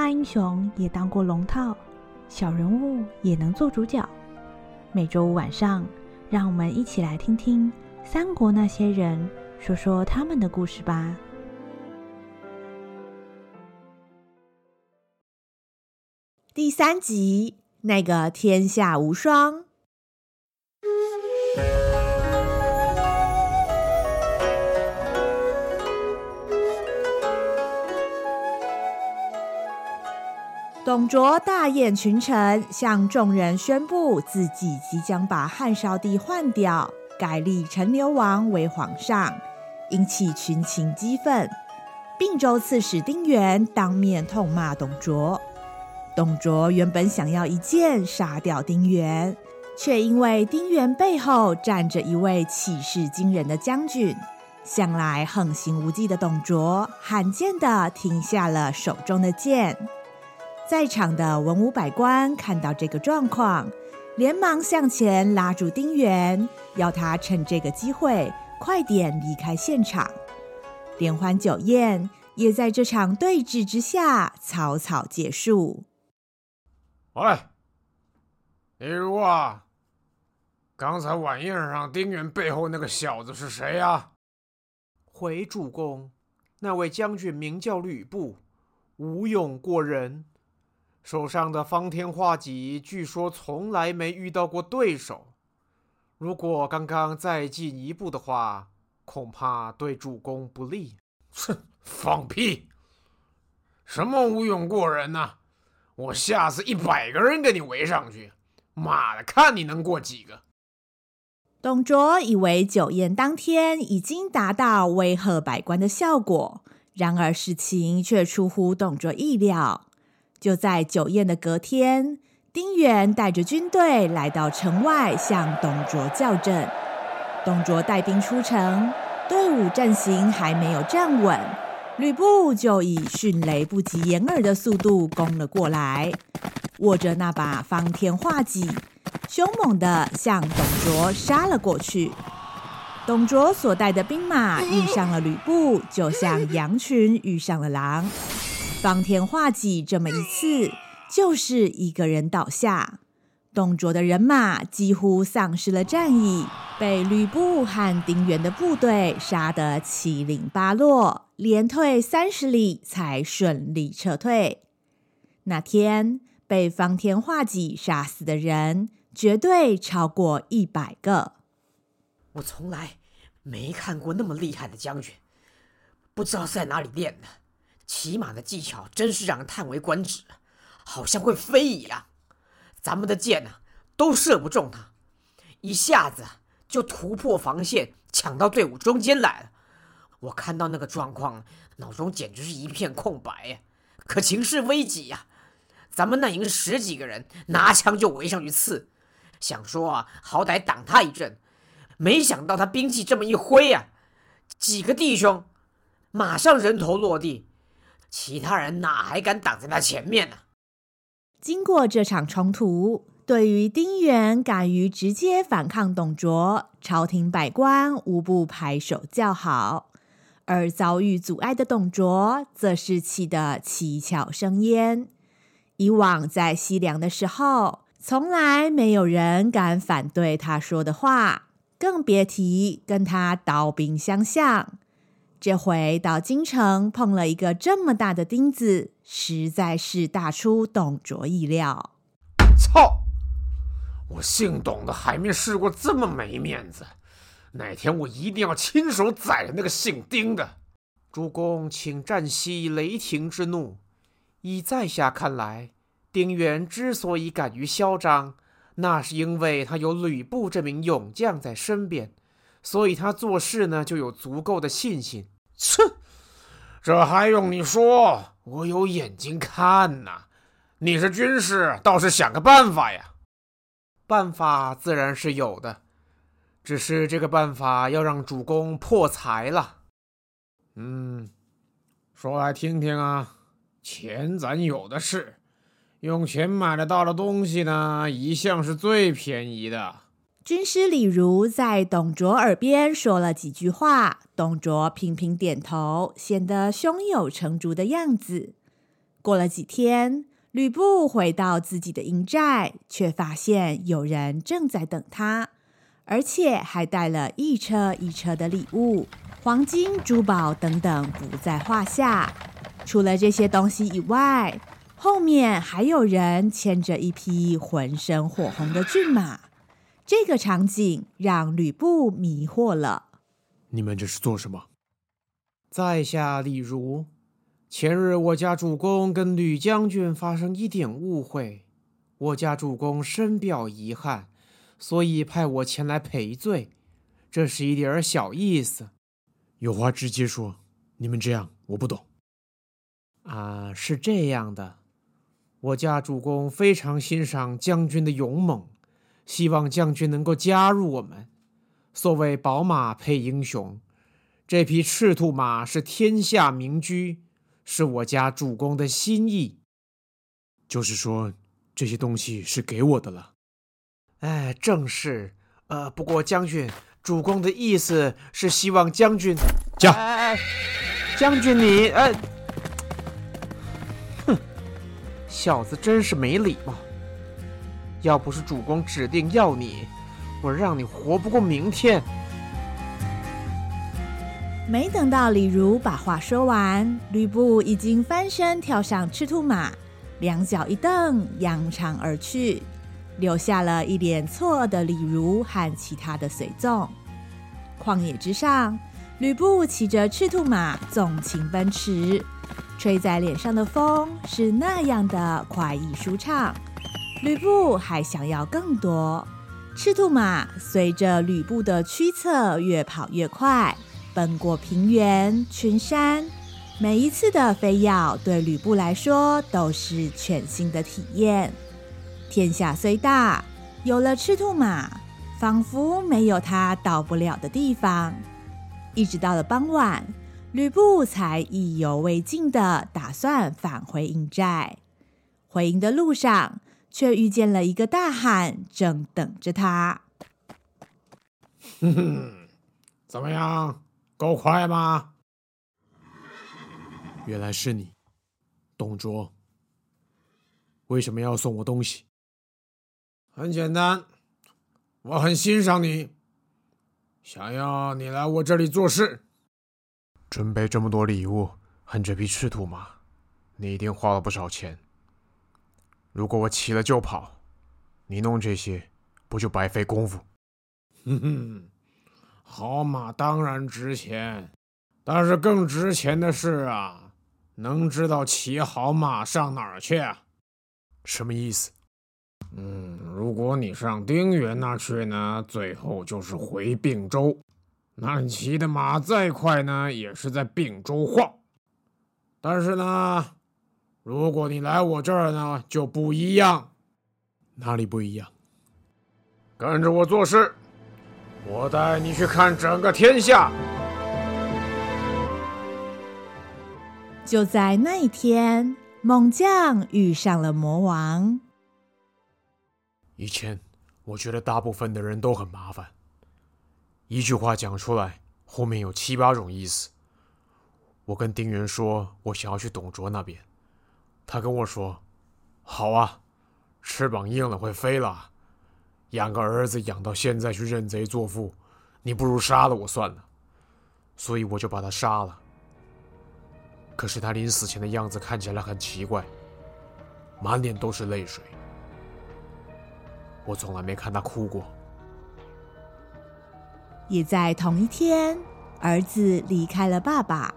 大英雄也当过龙套，小人物也能做主角。每周五晚上，让我们一起来听听三国那些人说说他们的故事吧。第三集，那个天下无双。董卓大宴群臣，向众人宣布自己即将把汉少帝换掉，改立陈留王为皇上，引起群情激愤。并州刺史丁原当面痛骂董卓。董卓原本想要一剑杀掉丁原，却因为丁原背后站着一位气势惊人的将军，向来横行无忌的董卓罕见的停下了手中的剑。在场的文武百官看到这个状况，连忙向前拉住丁原，要他趁这个机会快点离开现场。联欢酒宴也在这场对峙之下草草结束。喂，例如啊，刚才晚宴上丁原背后那个小子是谁呀？回主公，那位将军名叫吕布，武勇过人。手上的方天画戟，据说从来没遇到过对手。如果刚刚再进一步的话，恐怕对主公不利。哼，放屁！什么无勇过人呢？我下次一百个人给你围上去，妈的，看你能过几个！董卓以为酒宴当天已经达到威吓百官的效果，然而事情却出乎董卓意料。就在酒宴的隔天，丁原带着军队来到城外，向董卓叫阵。董卓带兵出城，队伍阵型还没有站稳，吕布就以迅雷不及掩耳的速度攻了过来，握着那把方天画戟，凶猛地向董卓杀了过去。董卓所带的兵马遇上了吕布，就像羊群遇上了狼。方天画戟这么一刺，就是一个人倒下。董卓的人马几乎丧失了战意，被吕布和丁原的部队杀得七零八落，连退三十里才顺利撤退。那天被方天画戟杀死的人，绝对超过一百个。我从来没看过那么厉害的将军，不知道在哪里练的。骑马的技巧真是让人叹为观止，好像会飞一样。咱们的箭呢、都射不中他，一下子就突破防线，抢到队伍中间来了。我看到那个状况，脑中简直是一片空白呀！可情势危急呀，咱们那营十几个人拿枪就围上去刺，想说啊，好歹挡他一阵，没想到他兵器这么一挥呀，几个弟兄马上人头落地。其他人哪还敢挡在他前面呢？经过这场冲突，对于丁原敢于直接反抗董卓，朝廷百官无不拍手叫好；而遭遇阻碍的董卓，则是气得七窍生烟。以往在西凉的时候，从来没有人敢反对他说的话，更别提跟他刀兵相向。这回到京城碰了一个这么大的钉子，实在是大出董卓意料。操！我姓董的还没试过这么没面子，哪天我一定要亲手宰了那个姓丁的。主公，请暂息雷霆之怒。依在下看来，丁原之所以敢于嚣张，那是因为他有吕布这名勇将在身边。所以他做事呢，就有足够的信心。切，这还用你说？我有眼睛看呐！你是军师，倒是想个办法呀。办法自然是有的，只是这个办法要让主公破财了。嗯，说来听听啊。钱咱有的是，用钱买得到的东西呢，一向是最便宜的。军师李儒在董卓耳边说了几句话，董卓频频点头，显得胸有成竹的样子。过了几天，吕布回到自己的营寨，却发现有人正在等他，而且还带了一车一车的礼物，黄金、珠宝等等不在话下。除了这些东西以外，后面还有人牵着一匹浑身火红的骏马。这个场景让吕布迷惑了。你们这是做什么？在下李儒。前日我家主公跟吕将军发生一点误会，我家主公深表遗憾，所以派我前来赔罪。这是一点小意思。有话直接说，你们这样我不懂。啊，是这样的，我家主公非常欣赏将军的勇猛，希望将军能够加入我们。所谓宝马配英雄，这匹赤兔马是天下名驹。是我家主公的心意，就是说这些东西是给我的了。哎，正是。呃，不过将军，主公的意思是希望将军将。哎，将军你，呃，哼，小子真是没礼貌。要不是主公指定要你，我让你活不过明天。没等到李儒把话说完，吕布已经翻身跳上赤兔马，两脚一蹬，扬长而去，留下了一脸错愕的李儒和其他的随从。旷野之上，吕布骑着赤兔马纵情奔驰，吹在脸上的风是那样的快意舒畅。吕布还想要更多，赤兔马随着吕布的驱策越跑越快。奔过平原、群山，每一次的飞跃对吕布来说都是全新的体验。天下虽大，有了赤兔马，仿佛没有他到不了的地方。一直到了傍晚，吕布才意犹未尽的打算返回营寨。回营的路上，却遇见了一个大汉，正等着他。哼哼，怎么样？够快吗？原来是你，董卓。为什么要送我东西？很简单，我很欣赏你，想要你来我这里做事。准备这么多礼物和这匹赤兔马，你一定花了不少钱。如果我骑了就跑，你弄这些不就白费功夫？哼哼。好马当然值钱，但是更值钱的是啊，能知道骑好马上哪儿去啊？什么意思？嗯，如果你上丁原那儿去呢，最后就是回并州。那你骑的马再快呢，也是在并州晃。但是呢，如果你来我这儿呢，就不一样。哪里不一样？跟着我做事。我带你去看整个天下。就在那一天，猛将遇上了魔王。以前我觉得大部分的人都很麻烦，一句话讲出来，后面有七八种意思。我跟丁原说，我想要去董卓那边，他跟我说：“好啊，翅膀硬了会飞了。”养个儿子养到现在去认贼作父，你不如杀了我算了。所以我就把他杀了。可是他临死前的样子看起来很奇怪，满脸都是泪水。我从来没看他哭过。也在同一天，儿子离开了爸爸。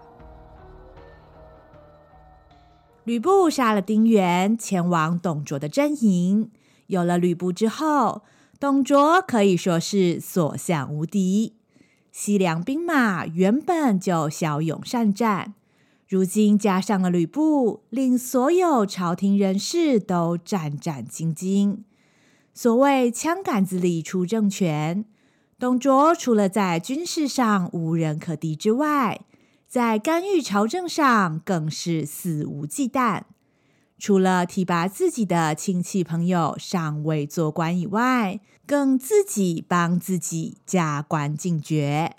吕布杀了丁原，前往董卓的阵营。有了吕布之后，董卓可以说是所向无敌，西凉兵马原本就骁勇善战，如今加上了吕布，令所有朝廷人士都战战兢兢。所谓枪杆子里出政权，董卓除了在军事上无人可敌之外，在干预朝政上更是肆无忌惮。除了提拔自己的亲戚朋友上位做官以外，更自己帮自己加官进爵。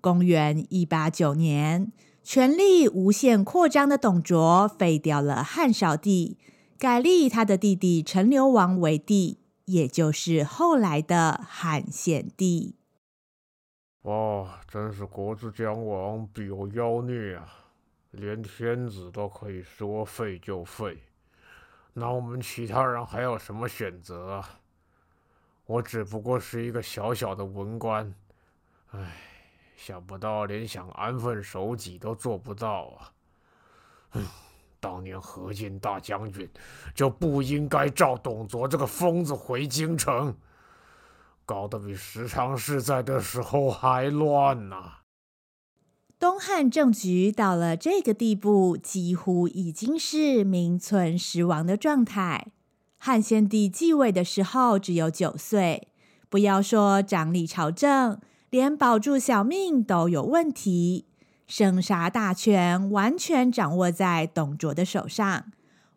公元一八九年，权力无限扩张的董卓废掉了汉少帝，改立他的弟弟陈留王为帝，也就是后来的汉献帝。哦，真是国之将亡，必有妖孽啊！连天子都可以说废就废，那我们其他人还有什么选择啊？我只不过是一个小小的文官，唉，想不到连想安分守己都做不到啊！嗯，当年何进大将军就不应该召董卓这个疯子回京城。搞得比十常侍在的时候还乱呢、东汉政局到了这个地步，几乎已经是名存实亡的状态。汉献帝继位的时候只有九岁，不要说掌理朝政，连保住小命都有问题。生杀大权完全掌握在董卓的手上，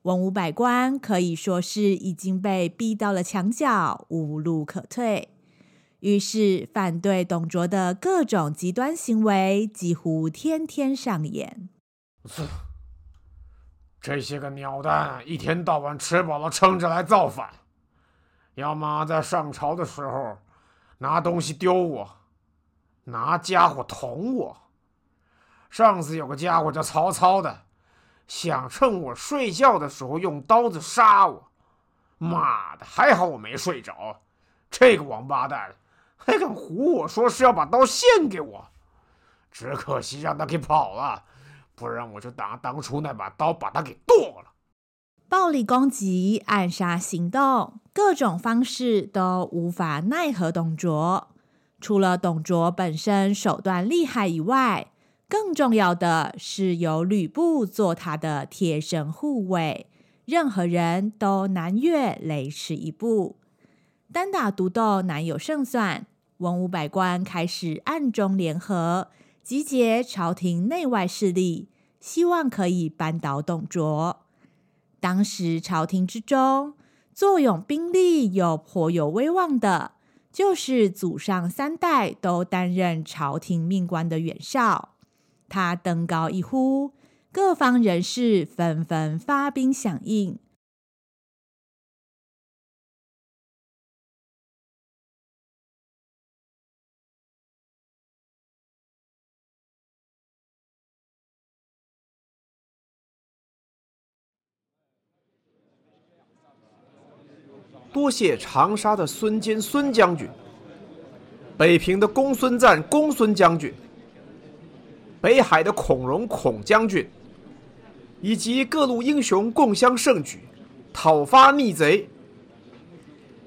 文武百官可以说是已经被逼到了墙角，无路可退。于是，反对董卓的各种极端行为几乎天天上演。这些个鸟蛋，一天到晚吃饱了撑着来造反，要么在上朝的时候拿东西丢我，拿家伙捅我。上次有个家伙叫曹操的，想趁我睡觉的时候用刀子杀我。妈的，还好我没睡着。这个王八蛋！还敢唬我说是要把刀献给我，只可惜让他给跑了，不然我就拿当初那把刀把他给剁了。暴力攻击、暗杀行动，各种方式都无法奈何董卓。除了董卓本身手段厉害以外，更重要的是有吕布做他的贴身护卫，任何人都难越雷池一步，单打独斗难有胜算。文武百官开始暗中联合，集结朝廷内外势力，希望可以扳倒董卓。当时朝廷之中，坐拥兵力又颇有威望的，就是祖上三代都担任朝廷命官的袁绍。他登高一呼，各方人士纷纷发兵响应。多谢长沙的孙坚孙将军，北平的公孙瓒公孙将军，北海的孔融孔将军，以及各路英雄共襄盛举，讨伐逆贼。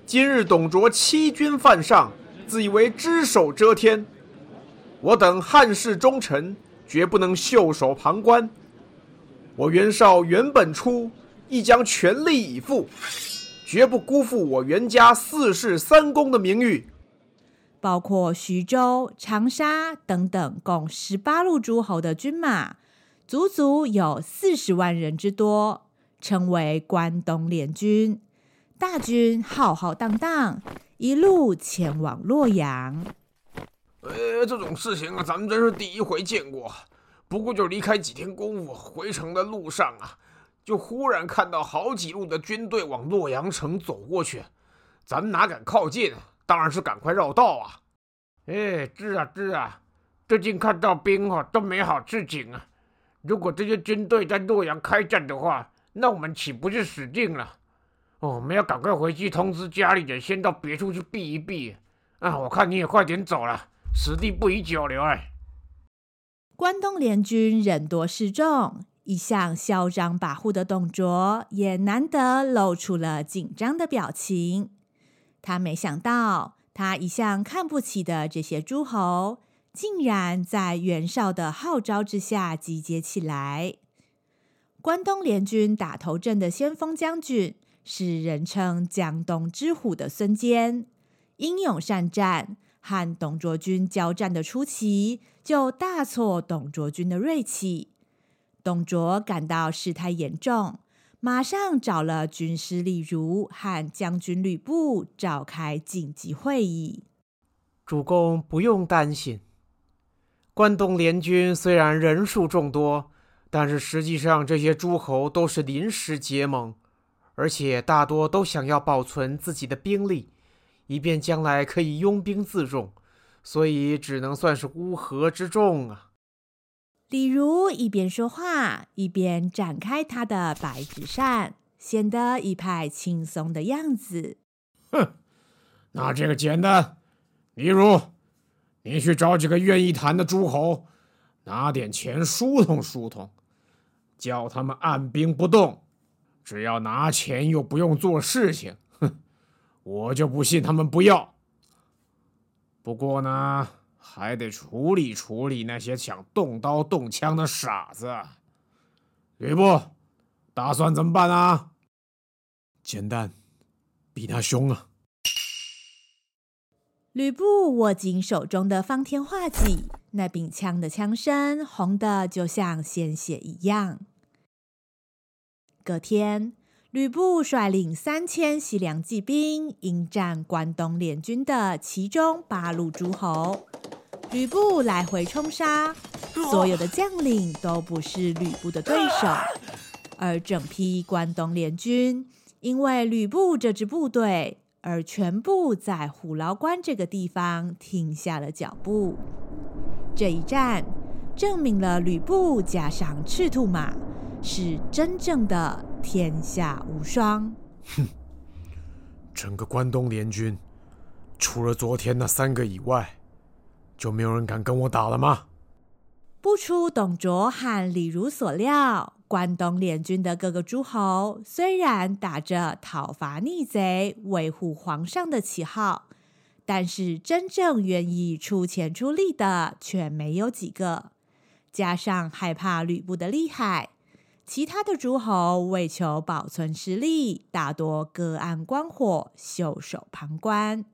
今日董卓欺君犯上，自以为只手遮天，我等汉室忠臣绝不能袖手旁观。我袁绍袁本初亦将全力以赴。绝不辜负我袁家四世三公的名誉。包括徐州、长沙等等，共十八路诸侯的军马，足足有四十万人之多，称为关东联军。大军浩浩荡荡，一路前往洛阳。呃，这种事情啊，咱们真是第一回见过。不过就离开几天功夫，回城的路上啊。就忽然看到好几路的军队往洛阳城走过去，咱们哪敢靠近？当然是赶快绕道啊！哎，是啊是啊，最近看到兵哦都没好事情啊。如果这些军队在洛阳开战的话，那我们岂不是死定了？我们要赶快回去通知家里人，先到别处去避一避。啊，我看你也快点走了，此地不宜久留哎。关东联军人多势众。一向嚣张跋扈的董卓也难得露出了紧张的表情。他没想到，他一向看不起的这些诸侯，竟然在袁绍的号召之下集结起来。关东联军打头阵的先锋将军是人称江东之虎的孙坚，英勇善战，和董卓军交战的初期就大挫董卓军的锐气。董卓感到事态严重，马上找了军师李儒和将军吕布召开紧急会议。主公不用担心，关东联军虽然人数众多，但是实际上这些诸侯都是临时结盟，而且大多都想要保存自己的兵力，以便将来可以拥兵自重，所以只能算是乌合之众啊。李儒一边说话，一边展开他的白纸扇，显得一派轻松的样子。哼，那这个简单。李儒，你去找几个愿意谈的诸侯，拿点钱疏通疏通，叫他们按兵不动。只要拿钱又不用做事情，哼，我就不信他们不要。不过呢，还得处理处理那些想动刀动枪的傻子。吕布，打算怎么办啊？简单，比他凶啊！吕布握紧手中的方天画戟，那柄枪的枪身红的就像鲜血一样。隔天，吕布率领三千西凉骑兵迎战关东联军的其中八路诸侯。吕布来回冲杀，所有的将领都不是吕布的对手，而整批关东联军因为吕布这支部队，而全部在虎牢关这个地方停下了脚步。这一战证明了吕布加上赤兔马是真正的天下无双。哼，整个关东联军除了昨天那三个以外。就没有人敢跟我打了吗？不出董卓和李儒所料，关东联军的各个诸侯虽然打着讨伐逆贼、维护皇上的旗号，但是真正愿意出钱出力的却没有几个。加上害怕吕布的厉害，其他的诸侯为求保存实力，大多隔岸观火、袖手旁观。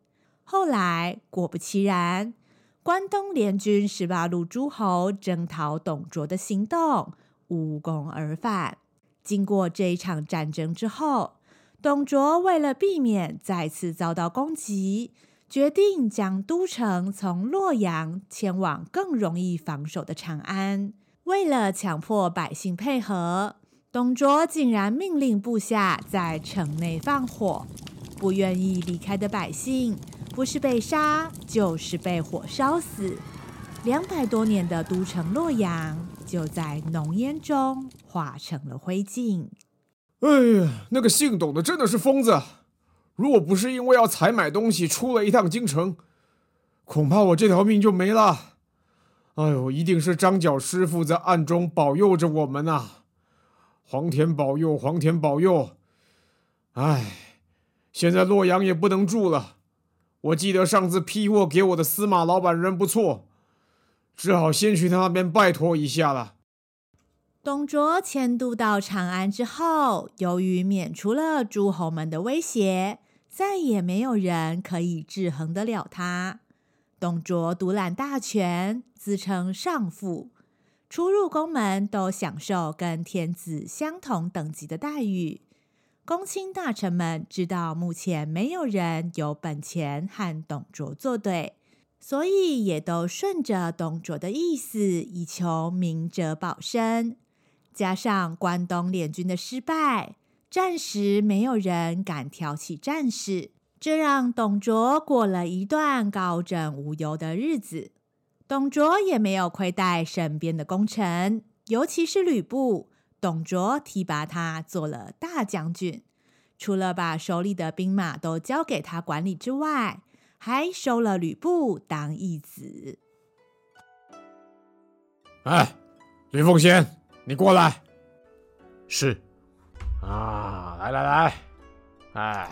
后来果不其然。关东联军十八路诸侯征讨董卓的行动无功而返。经过这一场战争之后，董卓为了避免再次遭到攻击，决定将都城从洛阳迁往更容易防守的长安。为了强迫百姓配合，董卓竟然命令部下在城内放火，不愿意离开的百姓，不是被杀，就是被火烧死。两百多年的都城洛阳，就在浓烟中化成了灰烬。哎呀，那个姓董的真的是疯子！如果不是因为要采买东西出了一趟京城，恐怕我这条命就没了。哎呦，一定是张角师傅在暗中保佑着我们呐！皇天保佑，皇天保佑！哎，现在洛阳也不能住了。我记得上次批货给我的司马老板人不错，只好先去他那边拜托一下了。董卓迁都到长安之后，由于免除了诸侯们的威胁，再也没有人可以制衡得了他。董卓独揽大权，自称上父，出入宫门都享受跟天子相同等级的待遇。公卿大臣们知道目前没有人有本钱和董卓作对，所以也都顺着董卓的意思，以求明哲保身。加上关东联军的失败，暂时没有人敢挑起战事，这让董卓过了一段高枕无忧的日子。董卓也没有亏待身边的功臣，尤其是吕布。董卓提拔他做了大将军，除了把手里的兵马都交给他管理之外，还收了吕布当义子。哎，吕奉先，你过来。是。啊，来来来，哎，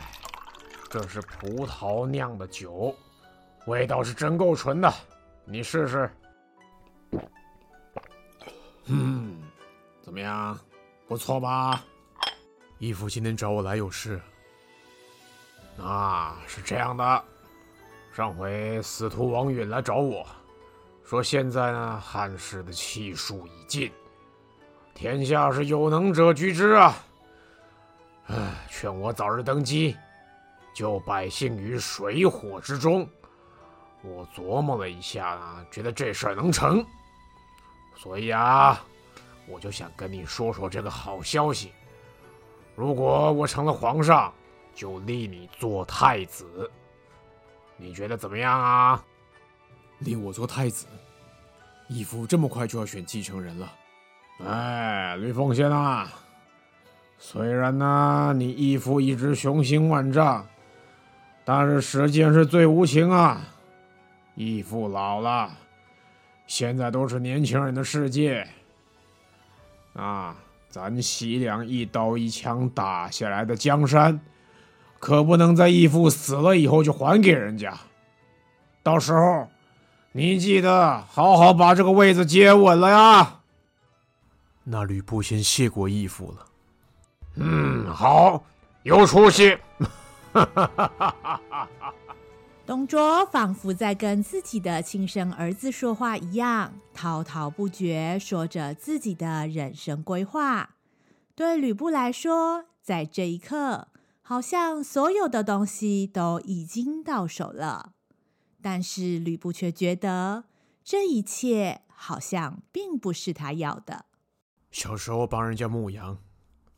这是葡萄酿的酒，味道是真够纯的，你试试。嗯。怎么样，不错吧？义父今天找我来有事。啊，是这样的，上回司徒王允来找我，说现在呢，汉室的气数已尽，天下是有能者居之啊。唉，劝我早日登基，救百姓于水火之中。我琢磨了一下啊，觉得这事儿能成。所以啊，我就想跟你说说这个好消息。如果我成了皇上，就立你做太子。你觉得怎么样啊？立我做太子？义父这么快就要选继承人了？哎，吕奉先啊，虽然呢，你义父一直雄心万丈，但是时间是最无情啊。义父老了，现在都是年轻人的世界。啊，咱西凉一刀一枪打下来的江山，可不能在义父死了以后就还给人家。到时候，你记得好好把这个位子接稳了呀。那吕布先谢过义父了。嗯，好，有出息。董卓仿佛在跟自己的亲生儿子说话一样，滔滔不绝说着自己的人生规划。对吕布来说，在这一刻，好像所有的东西都已经到手了。但是吕布却觉得，这一切好像并不是他要的。小时候帮人家牧羊，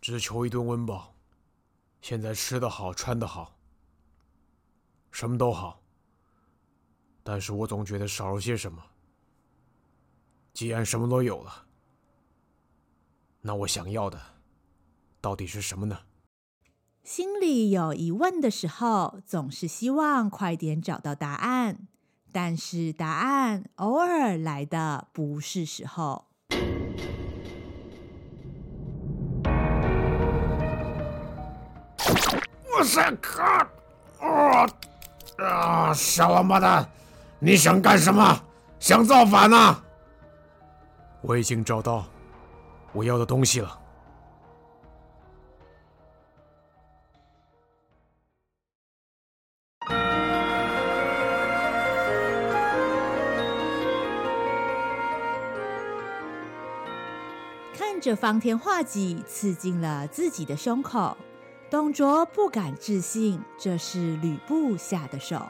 只求一顿温饱；现在吃得好，穿得好，什么都好。但是我总觉得少了些什么。既然什么都有了，那我想要的到底是什么呢？心里有疑问的时候，总是希望快点找到答案。但是答案偶尔来的不是时候。我想看，啊啊！小王八蛋！你想干什么？想造反啊？我已经找到我要的东西了。看着方天画戟刺进了自己的胸口，董卓不敢置信这是吕布下的手。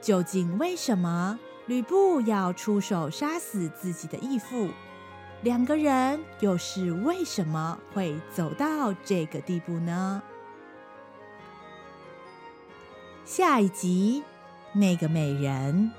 究竟为什么吕布要出手杀死自己的义父？两个人又是为什么会走到这个地步呢？下一集，那个美人。